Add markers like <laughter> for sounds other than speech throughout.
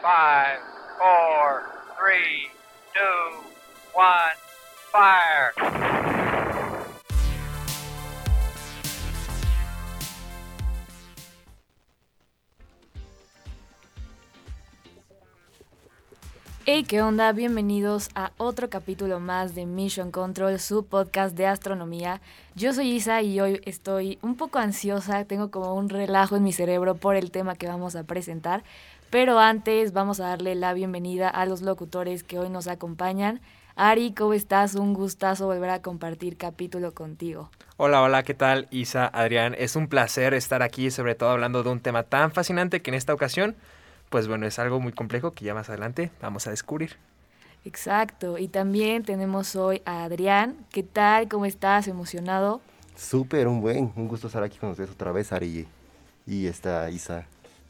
Five, four, three, two, one, fire. Hey, ¿qué onda? Bienvenidos a otro capítulo más de Mission Control, su podcast de astronomía. Yo soy Isa y hoy estoy un poco ansiosa, tengo como un relajo en mi cerebro por el tema que vamos a presentar, pero antes vamos a darle la bienvenida a los locutores que hoy nos acompañan. Ari, ¿cómo estás? Un gustazo volver a compartir capítulo contigo. Hola, hola, ¿qué tal? Isa, Adrián, es un placer estar aquí, sobre todo hablando de un tema tan fascinante que en esta ocasión pues bueno, es algo muy complejo que ya más adelante vamos a descubrir. Exacto, y también tenemos hoy a Adrián. ¿Qué tal? ¿Cómo estás? ¿Emocionado? Súper, un buen, un gusto estar aquí con ustedes otra vez, Ari y esta Isa.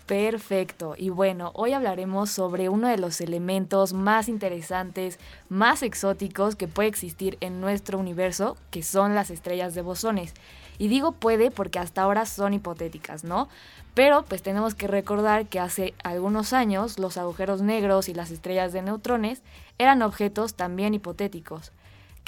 Perfecto. Y bueno, hoy hablaremos sobre uno de los elementos más interesantes, más exóticos que puede existir en nuestro universo, que son las estrellas de bosones. Y digo puede porque hasta ahora son hipotéticas, ¿no? Pero pues tenemos que recordar que hace algunos años los agujeros negros y las estrellas de neutrones eran objetos también hipotéticos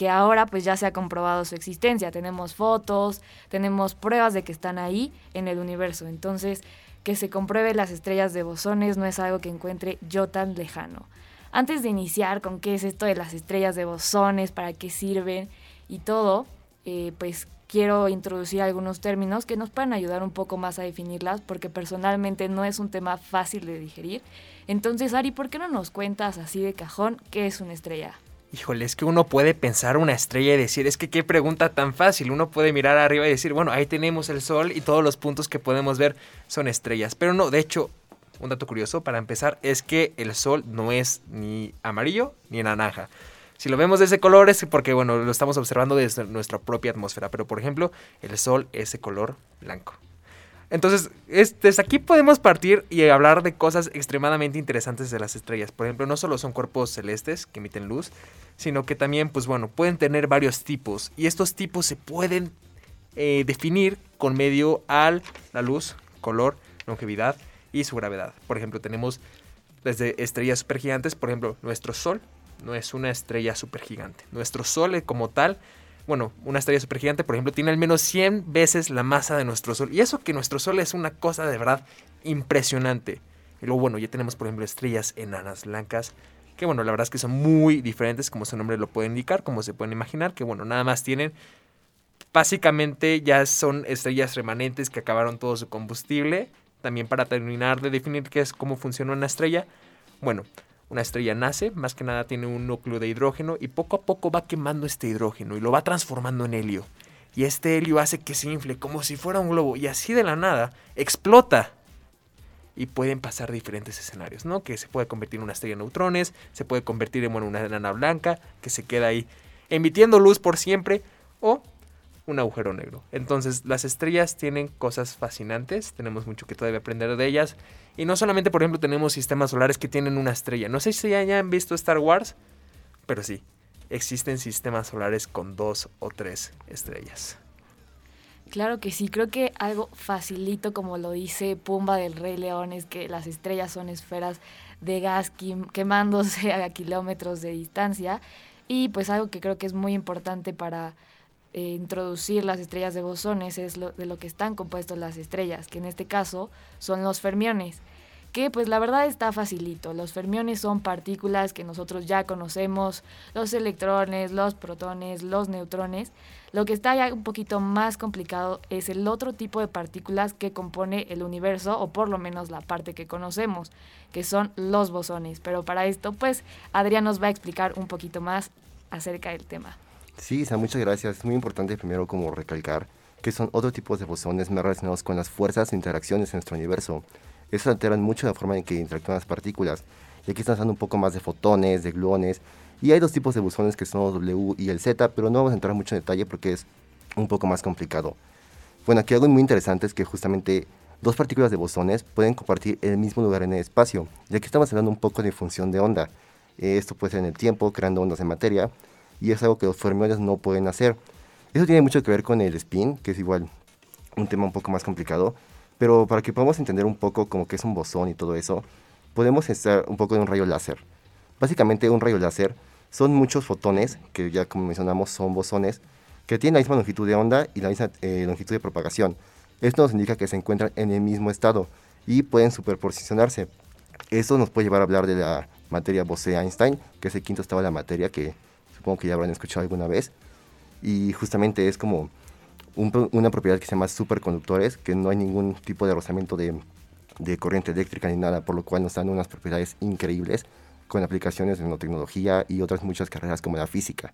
que ahora pues ya se ha comprobado su existencia. Tenemos fotos, tenemos pruebas de que están ahí en el universo. Entonces, que se compruebe las estrellas de bosones no es algo que encuentre yo tan lejano. Antes de iniciar con qué es esto de las estrellas de bosones, para qué sirven y todo, eh, pues quiero introducir algunos términos que nos puedan ayudar un poco más a definirlas, porque personalmente no es un tema fácil de digerir. Entonces, Ari, ¿por qué no nos cuentas así de cajón qué es una estrella? Híjole, es que uno puede pensar una estrella y decir, es que qué pregunta tan fácil. Uno puede mirar arriba y decir, bueno, ahí tenemos el sol y todos los puntos que podemos ver son estrellas. Pero no, de hecho, un dato curioso para empezar es que el sol no es ni amarillo ni naranja. Si lo vemos de ese color es porque, bueno, lo estamos observando desde nuestra propia atmósfera. Pero, por ejemplo, el Sol es de color blanco. Entonces, desde aquí podemos partir y hablar de cosas extremadamente interesantes de las estrellas. Por ejemplo, no solo son cuerpos celestes que emiten luz, sino que también, pues bueno, pueden tener varios tipos. Y estos tipos se pueden eh, definir con medio a la luz, color, longevidad y su gravedad. Por ejemplo, tenemos desde estrellas supergigantes, por ejemplo, nuestro Sol no es una estrella supergigante. Nuestro Sol como tal, bueno, una estrella supergigante, por ejemplo, tiene al menos 100 veces la masa de nuestro Sol. Y eso que nuestro Sol es una cosa de verdad impresionante. Y luego, bueno, ya tenemos, por ejemplo, estrellas enanas blancas, que bueno, la verdad es que son muy diferentes, como su nombre lo puede indicar, como se pueden imaginar, que bueno, nada más tienen, básicamente ya son estrellas remanentes que acabaron todo su combustible. También para terminar de definir qué es, cómo funciona una estrella, bueno, una estrella nace, más que nada tiene un núcleo de hidrógeno y poco a poco va quemando este hidrógeno y lo va transformando en helio. Y este helio hace que se infle como si fuera un globo y así de la nada explota. Y pueden pasar diferentes escenarios, ¿no? Que se puede convertir en una estrella de neutrones, se puede convertir en una enana blanca que se queda ahí emitiendo luz por siempre o un agujero negro. Entonces las estrellas tienen cosas fascinantes, tenemos mucho que todavía aprender de ellas. Y no solamente, por ejemplo, tenemos sistemas solares que tienen una estrella. No sé si ya hayan visto Star Wars, pero sí, existen sistemas solares con dos o tres estrellas. Claro que sí, creo que algo facilito como lo dice Pumba del Rey León es que las estrellas son esferas de gas quemándose a kilómetros de distancia. Y pues algo que creo que es muy importante para eh, introducir las estrellas de bosones es lo, de lo que están compuestos las estrellas, que en este caso son los fermiones, que pues la verdad está facilito. Los fermiones son partículas que nosotros ya conocemos, los electrones, los protones, los neutrones. Lo que está ya un poquito más complicado es el otro tipo de partículas que compone el universo, o por lo menos la parte que conocemos, que son los bosones. Pero para esto, pues, Adrián nos va a explicar un poquito más acerca del tema. Sí, Isa, muchas gracias. Es muy importante primero como recalcar que son otro tipo de bosones más relacionados con las fuerzas e interacciones en nuestro universo. Estos alteran mucho la forma en que interactúan las partículas. Y aquí estamos hablando un poco más de fotones, de gluones. Y hay dos tipos de bosones que son el W y el Z, pero no vamos a entrar mucho en detalle porque es un poco más complicado. Bueno, aquí algo muy interesante es que justamente dos partículas de bosones pueden compartir el mismo lugar en el espacio. Y aquí estamos hablando un poco de función de onda. Esto puede ser en el tiempo, creando ondas de materia, y es algo que los fermiones no pueden hacer. Eso tiene mucho que ver con el spin, que es igual un tema un poco más complicado, pero para que podamos entender un poco como que es un bosón y todo eso, podemos estar un poco de un rayo láser. Básicamente un rayo láser son muchos fotones, que ya como mencionamos son bosones, que tienen la misma longitud de onda y la misma eh, longitud de propagación. Esto nos indica que se encuentran en el mismo estado y pueden superposicionarse. Esto nos puede llevar a hablar de la materia Bose-Einstein, que es el quinto estado de la materia que supongo que ya habrán escuchado alguna vez. Y justamente es como una propiedad que se llama superconductores, que no hay ningún tipo de rozamiento de, corriente eléctrica ni nada, por lo cual nos dan unas propiedades increíbles con aplicaciones de nanotecnología y otras muchas carreras como la física.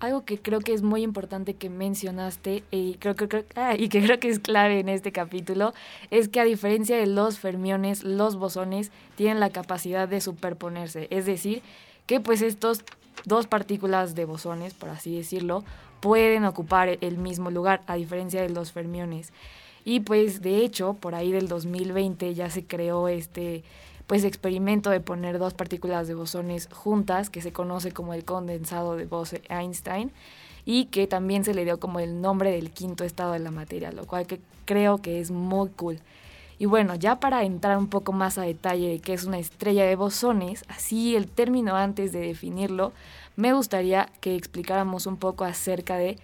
Algo que creo que es muy importante que mencionaste y, creo, que, ah, y que creo que es clave en este capítulo es que a diferencia de los fermiones, los bosones tienen la capacidad de superponerse. Es decir, que pues estos dos partículas de bosones, por así decirlo, pueden ocupar el mismo lugar, a diferencia de los fermiones. Y pues de hecho, por ahí del 2020 ya se creó este pues experimento de poner dos partículas de bosones juntas, que se conoce como el condensado de Bose-Einstein, y que también se le dio como el nombre del quinto estado de la materia, lo cual que creo que es muy cool. Y bueno, ya para entrar un poco más a detalle de qué es una estrella de bosones, así el término antes de definirlo, me gustaría que explicáramos un poco acerca de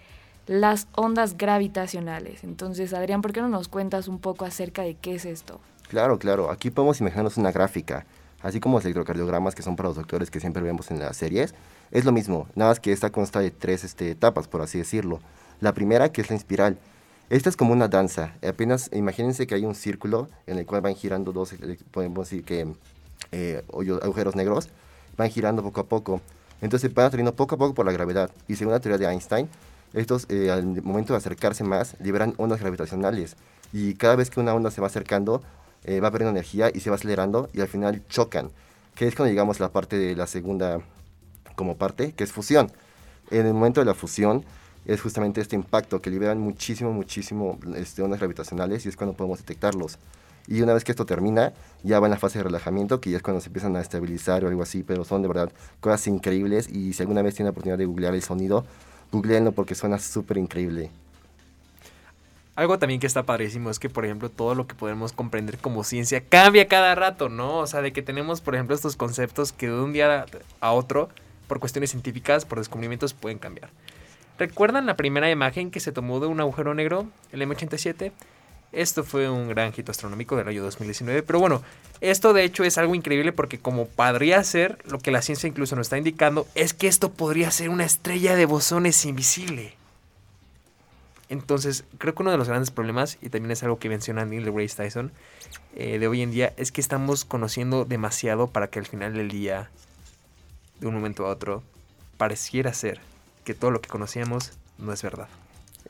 las ondas gravitacionales. Entonces, Adrián, ¿por qué no nos cuentas un poco acerca de qué es esto? Claro, claro. Aquí podemos imaginarnos una gráfica, así como los electrocardiogramas que son para los doctores que siempre vemos en las series. Es lo mismo, nada más que esta consta de tres este, etapas, por así decirlo. La primera, que es la espiral. Esta es como una danza. Apenas imagínense que hay un círculo en el cual van girando dos, eh, podemos decir que eh, agujeros negros, van girando poco a poco. Entonces van atrayendo poco a poco por la gravedad. Y según la teoría de Einstein, estos eh, al momento de acercarse más liberan ondas gravitacionales. Y cada vez que una onda se va acercando, eh, va perdiendo energía y se va acelerando y al final chocan, que es cuando llegamos a la parte de la segunda como parte, que es fusión. En el momento de la fusión es justamente este impacto que liberan muchísimo, muchísimo este, ondas gravitacionales y es cuando podemos detectarlos. Y una vez que esto termina, ya va en la fase de relajamiento, que ya es cuando se empiezan a estabilizar o algo así, pero son de verdad cosas increíbles y si alguna vez tiene la oportunidad de googlear el sonido, googleenlo porque suena súper increíble. Algo también que está padrísimo es que, por ejemplo, todo lo que podemos comprender como ciencia cambia cada rato, ¿no? O sea, de que tenemos, por ejemplo, estos conceptos que de un día a otro, por cuestiones científicas, por descubrimientos, pueden cambiar. ¿Recuerdan la primera imagen que se tomó de un agujero negro, el M87? Esto fue un gran hito astronómico del año 2019. Pero bueno, esto de hecho es algo increíble porque como podría ser, lo que la ciencia incluso nos está indicando, es que esto podría ser una estrella de bosones invisible. Entonces, creo que uno de los grandes problemas, y también es algo que menciona Neil deGrasse Tyson, eh, de hoy en día, es que estamos conociendo demasiado para que al final del día, de un momento a otro, pareciera ser que todo lo que conocíamos no es verdad.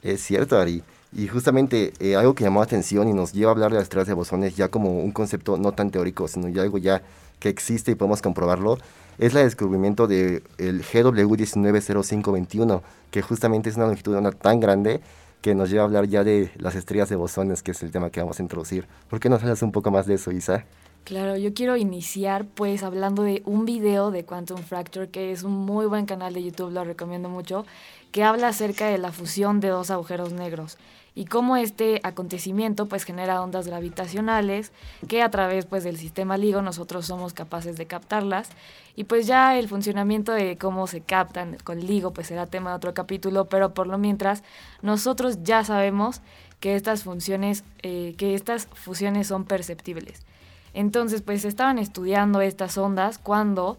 Es cierto, Ari. Y justamente eh, algo que llamó la atención y nos lleva a hablar de las estrellas de bosones ya como un concepto no tan teórico, sino ya algo ya que existe y podemos comprobarlo, es el descubrimiento del GW190521, que justamente es una longitud de onda tan grande que nos lleva a hablar ya de las estrellas de bosones, que es el tema que vamos a introducir. ¿Por qué nos hablas un poco más de eso, Isa? Claro, yo quiero iniciar pues hablando de un video de Quantum Fracture, que es un muy buen canal de YouTube, lo recomiendo mucho, que habla acerca de la fusión de dos agujeros negros y cómo este acontecimiento pues genera ondas gravitacionales que a través pues del sistema LIGO nosotros somos capaces de captarlas. Y pues ya el funcionamiento de cómo se captan con LIGO pues será tema de otro capítulo pero por lo mientras nosotros ya sabemos que estas funciones eh, que estas fusiones son perceptibles entonces pues estaban estudiando estas ondas cuando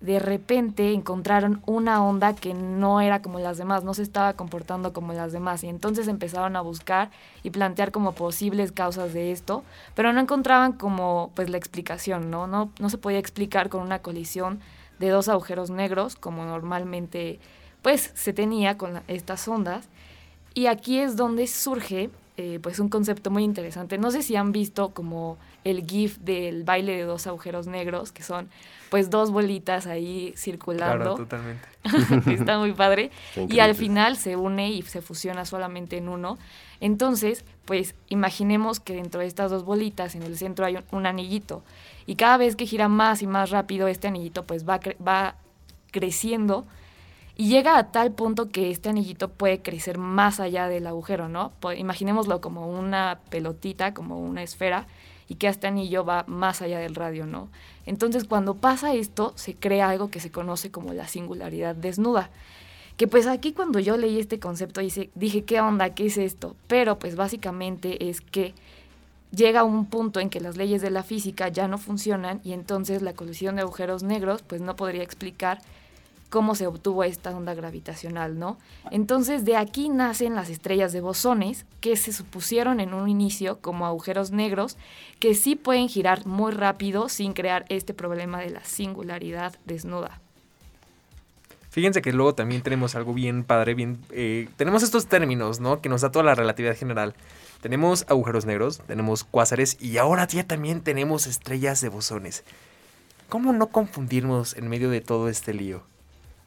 de repente encontraron una onda que no era como las demás, no se estaba comportando como las demás y entonces empezaron a buscar y plantear como posibles causas de esto, pero no encontraban como pues la explicación, ¿no? No, no se podía explicar con una colisión de dos agujeros negros como normalmente pues se tenía con estas ondas y aquí es donde surge eh, pues un concepto muy interesante. No sé si han visto como el GIF del baile de dos agujeros negros, que son pues dos bolitas ahí circulando. Claro, totalmente. <laughs> Está muy padre. Y al final se une y se fusiona solamente en uno. Entonces, pues imaginemos que dentro de estas dos bolitas en el centro hay un, anillito. Y cada vez que gira más y más rápido este anillito, pues va, va creciendo y llega a tal punto que este anillito puede crecer más allá del agujero, ¿no? Pues, imaginémoslo como una pelotita, como una esfera, y que este anillo va más allá del radio, ¿no? Entonces cuando pasa esto se crea algo que se conoce como la singularidad desnuda. Que pues aquí cuando yo leí este concepto dije, ¿qué onda? ¿Qué es esto? Pero pues básicamente es que llega un punto en que las leyes de la física ya no funcionan y entonces la colisión de agujeros negros pues no podría explicar cómo se obtuvo esta onda gravitacional, ¿no? Entonces de aquí nacen las estrellas de bosones que se supusieron en un inicio como agujeros negros que sí pueden girar muy rápido sin crear este problema de la singularidad desnuda. Fíjense que luego también tenemos algo bien padre, bien... Eh, tenemos estos términos, ¿no? Que nos da toda la relatividad general. Tenemos agujeros negros, tenemos cuásares y ahora ya también tenemos estrellas de bosones. ¿Cómo no confundirnos en medio de todo este lío?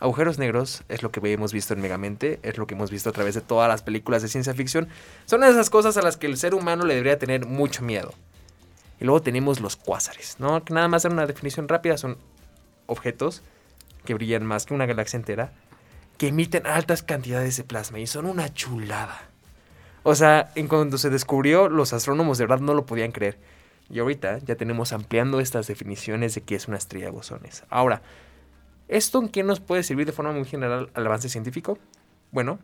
Agujeros negros es lo que hemos visto en Megamente, es lo que hemos visto a través de todas las películas de ciencia ficción. Son esas cosas a las que el ser humano le debería tener mucho miedo. Y luego tenemos los cuásares, ¿no? Que nada más dan una definición rápida, son objetos que brillan más que una galaxia entera, que emiten altas cantidades de plasma y son una chulada. O sea, en cuando se descubrió, los astrónomos de verdad no lo podían creer. Y ahorita ya tenemos ampliando estas definiciones de qué es una estrella de bosones. Ahora, ¿Esto en qué nos puede servir de forma muy general al avance científico? Bueno,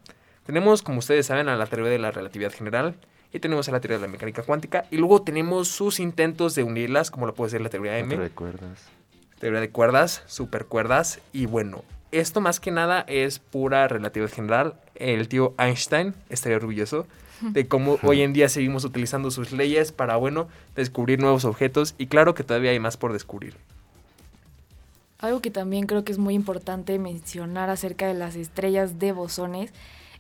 tenemos, como ustedes saben, a la teoría de la relatividad general y tenemos a la teoría de la mecánica cuántica y luego tenemos sus intentos de unirlas, como lo puede ser la teoría M. Teoría de cuerdas. Teoría de cuerdas, supercuerdas y bueno, esto más que nada es pura relatividad general. El tío Einstein estaría orgulloso <laughs> de cómo hoy en día seguimos utilizando sus leyes para, bueno, descubrir nuevos objetos y claro que todavía hay más por descubrir. Algo que también creo que es muy importante mencionar acerca de las estrellas de bosones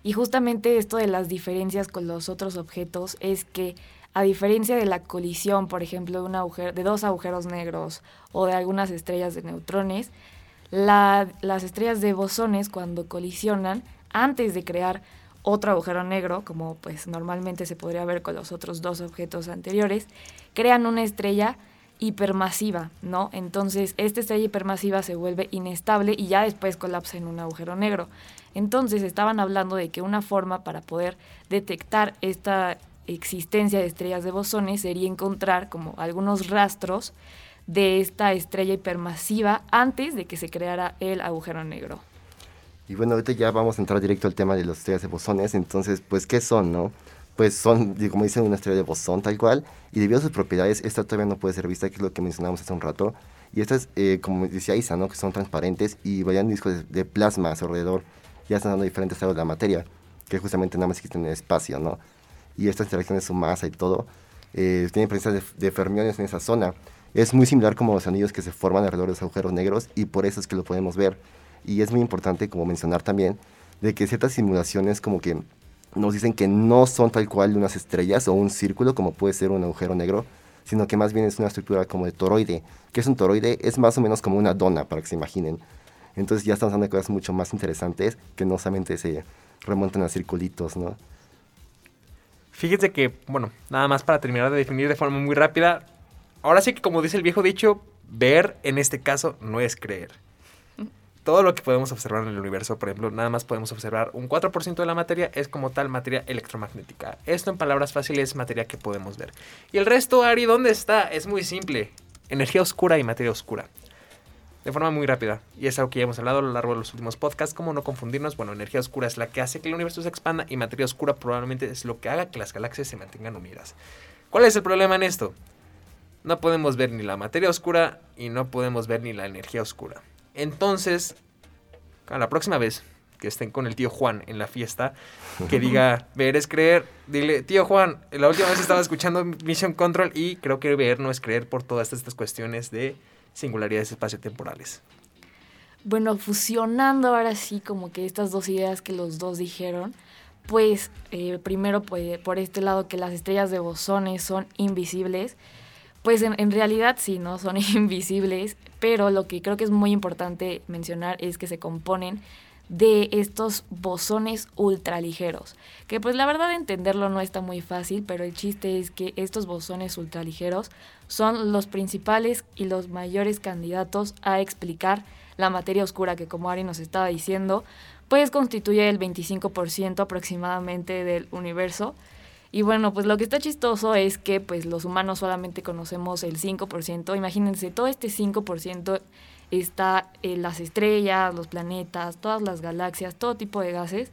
y justamente esto de las diferencias con los otros objetos es que a diferencia de la colisión, por ejemplo, de, un agujero, de dos agujeros negros o de algunas estrellas de neutrones, las estrellas de bosones cuando colisionan, antes de crear otro agujero negro, como pues normalmente se podría ver con los otros dos objetos anteriores, crean una estrella hipermasiva, ¿no? Entonces, esta estrella hipermasiva se vuelve inestable y ya después colapsa en un agujero negro. Entonces, estaban hablando de que una forma para poder detectar esta existencia de estrellas de bosones sería encontrar como algunos rastros de esta estrella hipermasiva antes de que se creara el agujero negro. Y bueno, ahorita ya vamos a entrar directo al tema de las estrellas de bosones. Entonces, pues, ¿qué son, no? Pues son, como dicen, una estrella de bosón tal cual, y debido a sus propiedades, esta todavía no puede ser vista, que es lo que mencionamos hace un rato. Y estas, eh, como decía Isa, ¿no? que son transparentes y vayan discos de, plasma a su alrededor, ya están dando diferentes estados de la materia, que justamente nada más existen en el espacio, ¿no? Y estas interacciones, su masa y todo, eh, tienen presencia de, de, fermiones en esa zona. Es muy similar como los anillos que se forman alrededor de los agujeros negros y por eso es que lo podemos ver. Y es muy importante, como mencionar también, de que ciertas simulaciones como que nos dicen que no son tal cual unas estrellas o un círculo como puede ser un agujero negro, sino que más bien es una estructura como de toroide. que es un toroide? Es más o menos como una dona, para que se imaginen. Entonces ya estamos hablando de cosas mucho más interesantes que no solamente se remontan a circulitos, ¿no? Fíjense que, bueno, nada más para terminar de definir de forma muy rápida, ahora sí que como dice el viejo dicho, ver en este caso no es creer todo lo que podemos observar en el universo, por ejemplo, nada más podemos observar un 4% de la materia es como tal materia electromagnética. Esto en palabras fáciles es materia que podemos ver. Y el resto, Ari, ¿dónde está? Es muy simple. Energía oscura y materia oscura. De forma muy rápida. Y es algo que ya hemos hablado a lo largo de los últimos podcasts. ¿Cómo no confundirnos? Bueno, energía oscura es la que hace que el universo se expanda y materia oscura probablemente es lo que haga que las galaxias se mantengan unidas. ¿Cuál es el problema en esto? No podemos ver ni la materia oscura y no podemos ver ni la energía oscura. Entonces, a la próxima vez que estén con el tío Juan en la fiesta, que <laughs> diga, ver es creer, dile, tío Juan, la última vez estaba escuchando Mission Control y creo que ver no es creer por todas estas cuestiones de singularidades espaciotemporales. Bueno, fusionando ahora sí como que estas dos ideas que los dos dijeron, pues eh, primero pues, por este lado que las estrellas de bosones son invisibles, pues en, realidad sí, ¿no? Son <laughs> invisibles, pero lo que creo que es muy importante mencionar es que se componen de estos bosones ultraligeros, que pues la verdad entenderlo no está muy fácil, pero el chiste es que estos bosones ultraligeros son los principales y los mayores candidatos a explicar la materia oscura que como Ari nos estaba diciendo, pues constituye el 25% aproximadamente del universo Y bueno, pues lo que está chistoso es que pues los humanos solamente conocemos el 5%. Imagínense, todo este 5% está en las estrellas, los planetas, todas las galaxias, todo tipo de gases.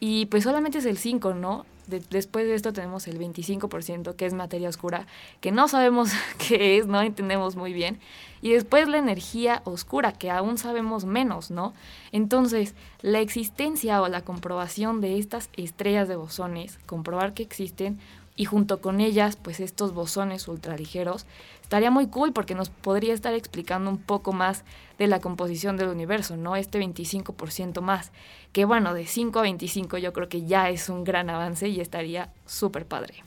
Y pues solamente es el 5, ¿no? Después de esto tenemos el 25%, que es materia oscura, que no sabemos <laughs> qué es, no entendemos muy bien. Y después la energía oscura, que aún sabemos menos, ¿no? Entonces, la existencia o la comprobación de estas estrellas de bosones, comprobar que existen, y junto con ellas, pues estos bosones ultraligeros, estaría muy cool porque nos podría estar explicando un poco más de la composición del universo, ¿no? Este 25% más, que bueno, de 5 a 25 yo creo que ya es un gran avance y estaría súper padre.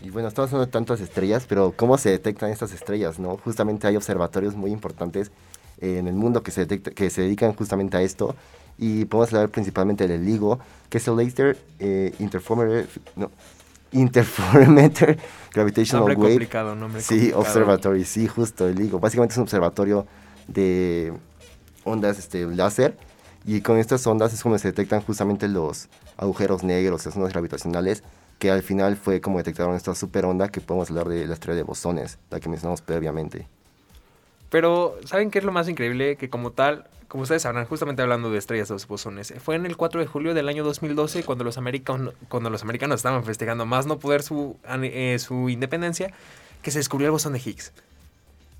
Y bueno, estamos hablando de tantas estrellas, pero ¿cómo se detectan estas estrellas, no? Justamente hay observatorios muy importantes en el mundo que se, que se dedican justamente a esto y podemos hablar principalmente del LIGO, que es el Laser eh, Interferometer, no, Interferometer <laughs> Gravitational nombre Wave. Complicado, nombre sí, Observatory, sí, justo el LIGO. Básicamente es un observatorio de ondas este, láser y con estas ondas es como se detectan justamente los agujeros negros, las ondas gravitacionales, que al final fue como detectaron esta super onda que podemos hablar de la estrella de bosones, la que mencionamos previamente. Pero, ¿saben qué es lo más increíble? Que como tal, como ustedes sabrán, justamente hablando de estrellas de bosones, fue en el 4 de julio del año 2012 cuando los, americanos, cuando los americanos estaban festejando más no poder su, eh, su independencia, que se descubrió el bosón de Higgs.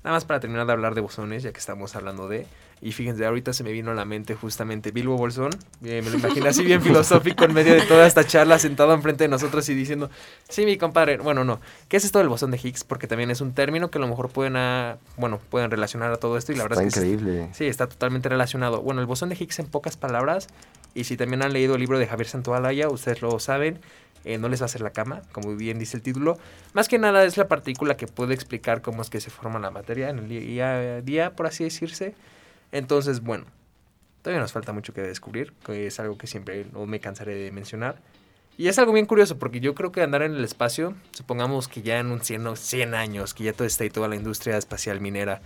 Nada más para terminar de hablar de bosones, ya que estamos hablando de... Y fíjense, ahorita se me vino a la mente justamente Bilbo Bolsón. Eh, me lo imagino así bien <laughs> filosófico en medio de toda esta charla, sentado enfrente de nosotros y diciendo, sí, mi compadre, bueno, no, ¿qué es esto del bosón de Higgs? Porque también es un término que a lo mejor pueden, a, bueno, pueden relacionar a todo esto y la verdad Está es que... increíble. Sí, está totalmente relacionado. Bueno, el bosón de Higgs en pocas palabras, y si también han leído el libro de Javier Santoalaya, ustedes lo saben, eh, no les va a hacer la cama, como bien dice el título. Más que nada es la partícula que puede explicar cómo es que se forma la materia en el día a día, por así decirse. Entonces, bueno, todavía nos falta mucho que descubrir, que es algo que siempre no me cansaré de mencionar. Y es algo bien curioso, porque yo creo que andar en el espacio, supongamos que ya en un 100, 100 años, que ya todo está y toda la industria espacial minera,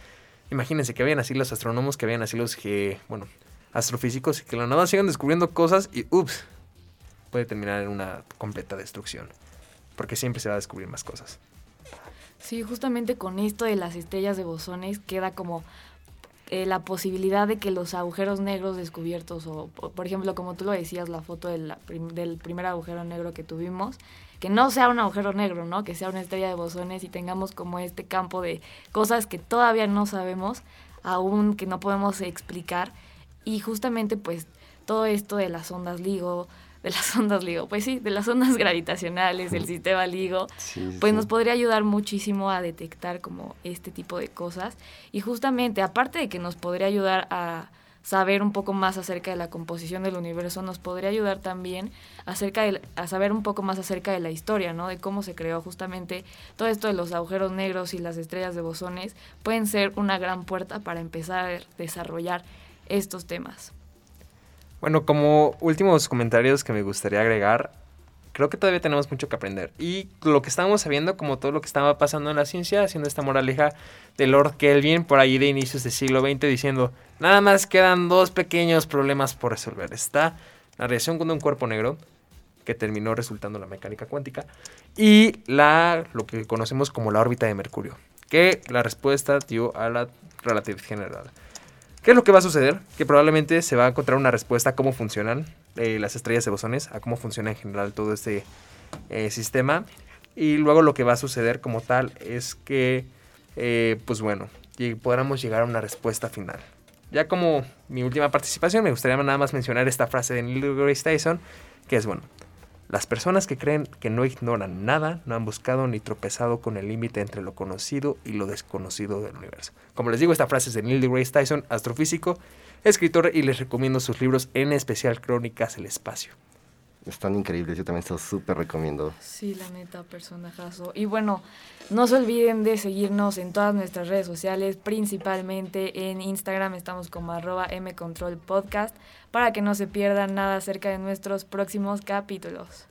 imagínense que habían así los astrónomos, que habían así los que, bueno, astrofísicos, y que la nada sigan descubriendo cosas y, ups, puede terminar en una completa destrucción, porque siempre se va a descubrir más cosas. Sí, justamente con esto de las estrellas de bosones queda como eh, la posibilidad de que los agujeros negros descubiertos, o por ejemplo, como tú lo decías, la foto del, del primer agujero negro que tuvimos, que no sea un agujero negro, ¿no? Que sea una estrella de bosones y tengamos como este campo de cosas que todavía no sabemos, aún que no podemos explicar. Y justamente pues todo esto de las ondas LIGO, de las ondas LIGO, pues sí, de las ondas gravitacionales, del <laughs> sistema LIGO, pues nos podría ayudar muchísimo a detectar como este tipo de cosas. Y justamente, aparte de que nos podría ayudar a saber un poco más acerca de la composición del universo, nos podría ayudar también acerca de, a saber un poco más acerca de la historia, ¿no? De cómo se creó justamente todo esto de los agujeros negros y las estrellas de bosones, pueden ser una gran puerta para empezar a desarrollar estos temas. Bueno, como últimos comentarios que me gustaría agregar, creo que todavía tenemos mucho que aprender. Y lo que estamos sabiendo, como todo lo que estaba pasando en la ciencia, haciendo esta moraleja de Lord Kelvin por ahí de inicios del siglo XX, diciendo, nada más quedan dos pequeños problemas por resolver. Está la reacción con un cuerpo negro, que terminó resultando la mecánica cuántica, y la, lo que conocemos como la órbita de Mercurio, que la respuesta dio a la relatividad general. ¿Qué es lo que va a suceder? Que probablemente se va a encontrar una respuesta a cómo funcionan eh, las estrellas de bosones, a cómo funciona en general todo este eh, sistema. Y luego lo que va a suceder como tal es que, eh, pues bueno, podamos llegar a una respuesta final. Ya como mi última participación, me gustaría nada más mencionar esta frase de Neil deGrasse Tyson, que es bueno, las personas que creen que no ignoran nada no han buscado ni tropezado con el límite entre lo conocido y lo desconocido del universo. Como les digo, esta frase es de Neil deGrasse Tyson, astrofísico, escritor, y les recomiendo sus libros, en especial Crónicas del Espacio. Están increíbles, yo también se los súper recomiendo. Sí, la neta, personajazo. Y bueno, no se olviden de seguirnos en todas nuestras redes sociales, principalmente en Instagram estamos como arroba mcontrolpodcast, para que no se pierdan nada acerca de nuestros próximos capítulos.